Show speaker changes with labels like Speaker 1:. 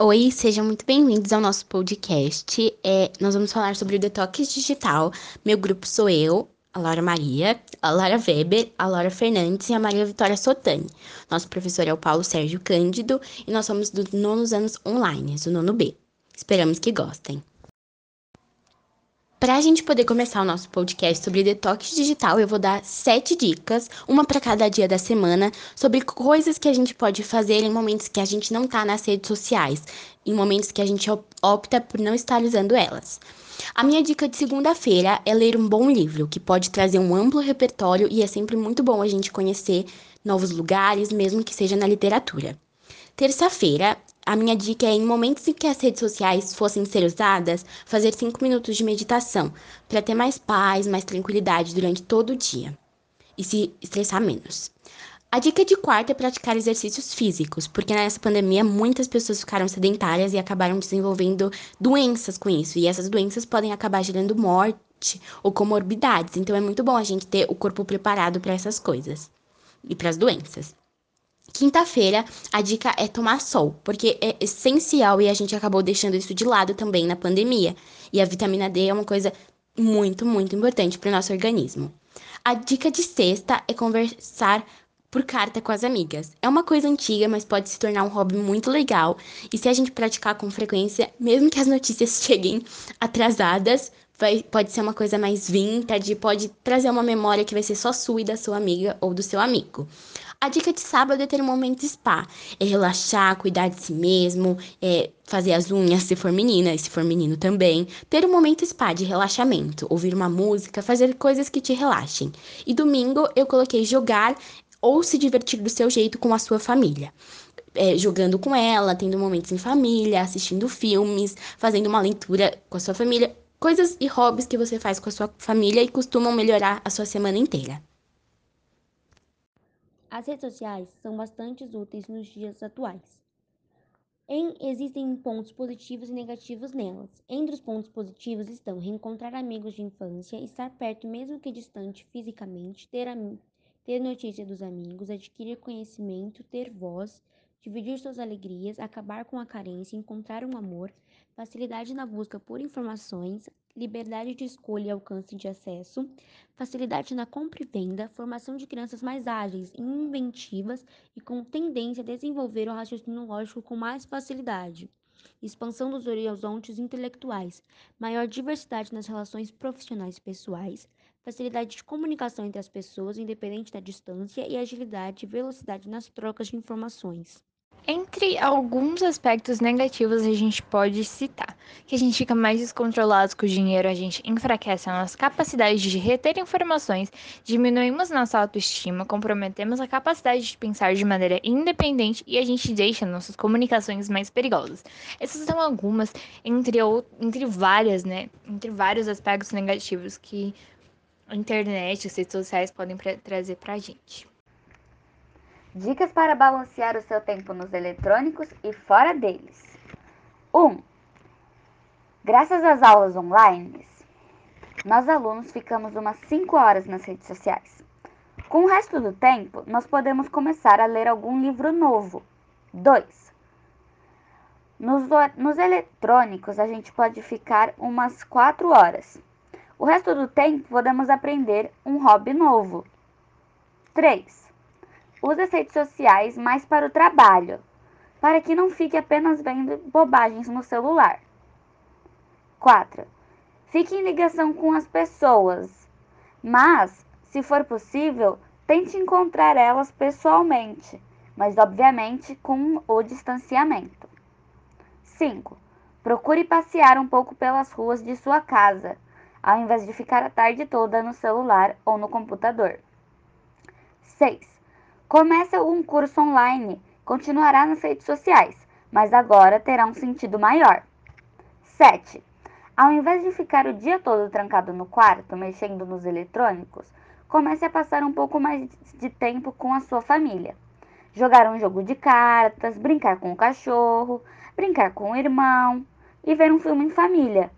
Speaker 1: Oi, sejam muito bem-vindos ao nosso podcast. É, nós vamos falar sobre o detox digital. Meu grupo sou eu, a Laura Maria, a Lara Weber, a Laura Fernandes e a Maria Vitória Sotani. Nosso professor é o Paulo Sérgio Cândido e nós somos dos nonos anos online, do nono B. Esperamos que gostem. Para a gente poder começar o nosso podcast sobre detox digital, eu vou dar sete dicas, uma para cada dia da semana, sobre coisas que a gente pode fazer em momentos que a gente não está nas redes sociais, em momentos que a gente opta por não estar usando elas. A minha dica de segunda-feira é ler um bom livro, que pode trazer um amplo repertório e é sempre muito bom a gente conhecer novos lugares, mesmo que seja na literatura. Terça-feira, a minha dica é, em momentos em que as redes sociais fossem ser usadas, fazer 5 minutos de meditação, para ter mais paz, mais tranquilidade durante todo o dia e se estressar menos. A dica de quarta é praticar exercícios físicos, porque nessa pandemia muitas pessoas ficaram sedentárias e acabaram desenvolvendo doenças com isso, e essas doenças podem acabar gerando morte ou comorbidades, então é muito bom a gente ter o corpo preparado para essas coisas e para as doenças. Quinta-feira, a dica é tomar sol, porque é essencial e a gente acabou deixando isso de lado também na pandemia. E a vitamina D é uma coisa muito, muito importante para o nosso organismo. A dica de sexta é conversar por carta com as amigas. É uma coisa antiga, mas pode se tornar um hobby muito legal. E se a gente praticar com frequência, mesmo que as notícias cheguem atrasadas, vai, pode ser uma coisa mais vintage, pode trazer uma memória que vai ser só sua e da sua amiga ou do seu amigo. A dica de sábado é ter um momento spa. É relaxar, cuidar de si mesmo, é fazer as unhas se for menina e se for menino também. Ter um momento spa de relaxamento, ouvir uma música, fazer coisas que te relaxem. E domingo eu coloquei jogar ou se divertir do seu jeito com a sua família. É, jogando com ela, tendo momentos em família, assistindo filmes, fazendo uma leitura com a sua família, coisas e hobbies que você faz com a sua família e costumam melhorar a sua semana inteira.
Speaker 2: As redes sociais são bastante úteis nos dias atuais. Em, existem pontos positivos e negativos nelas. Entre os pontos positivos estão reencontrar amigos de infância, estar perto mesmo que distante fisicamente, ter, ter notícia dos amigos, adquirir conhecimento, ter voz, dividir suas alegrias, acabar com a carência, encontrar um amor, facilidade na busca por informações, liberdade de escolha e alcance de acesso, facilidade na compra e venda, formação de crianças mais ágeis inventivas e com tendência a desenvolver o raciocínio lógico com mais facilidade, expansão dos horizontes intelectuais, maior diversidade nas relações profissionais e pessoais, facilidade de comunicação entre as pessoas, independente da distância, e agilidade e velocidade nas trocas de informações.
Speaker 3: Entre alguns aspectos negativos a gente pode citar que a gente fica mais descontrolado com o dinheiro, a gente enfraquece a nossa capacidade de reter informações, diminuímos nossa autoestima, comprometemos a capacidade de pensar de maneira independente e a gente deixa nossas comunicações mais perigosas. Essas são algumas entre, entre várias, né? Entre vários aspectos negativos que a internet, as redes sociais podem trazer pra gente.
Speaker 4: Dicas para balancear o seu tempo nos eletrônicos e fora deles. 1. Um, graças às aulas online, nós alunos ficamos umas 5 horas nas redes sociais. Com o resto do tempo, nós podemos começar a ler algum livro novo. 2. Nos, nos eletrônicos, a gente pode ficar umas 4 horas. O resto do tempo, podemos aprender um hobby novo. 3 Use as redes sociais mais para o trabalho, para que não fique apenas vendo bobagens no celular. 4. Fique em ligação com as pessoas, mas, se for possível, tente encontrar elas pessoalmente, mas obviamente com o distanciamento. 5. Procure passear um pouco pelas ruas de sua casa, ao invés de ficar a tarde toda no celular ou no computador. 6. Começa um curso online, continuará nas redes sociais, mas agora terá um sentido maior. 7. Ao invés de ficar o dia todo trancado no quarto, mexendo nos eletrônicos, comece a passar um pouco mais de tempo com a sua família. Jogar um jogo de cartas, brincar com o cachorro, brincar com o irmão e ver um filme em família.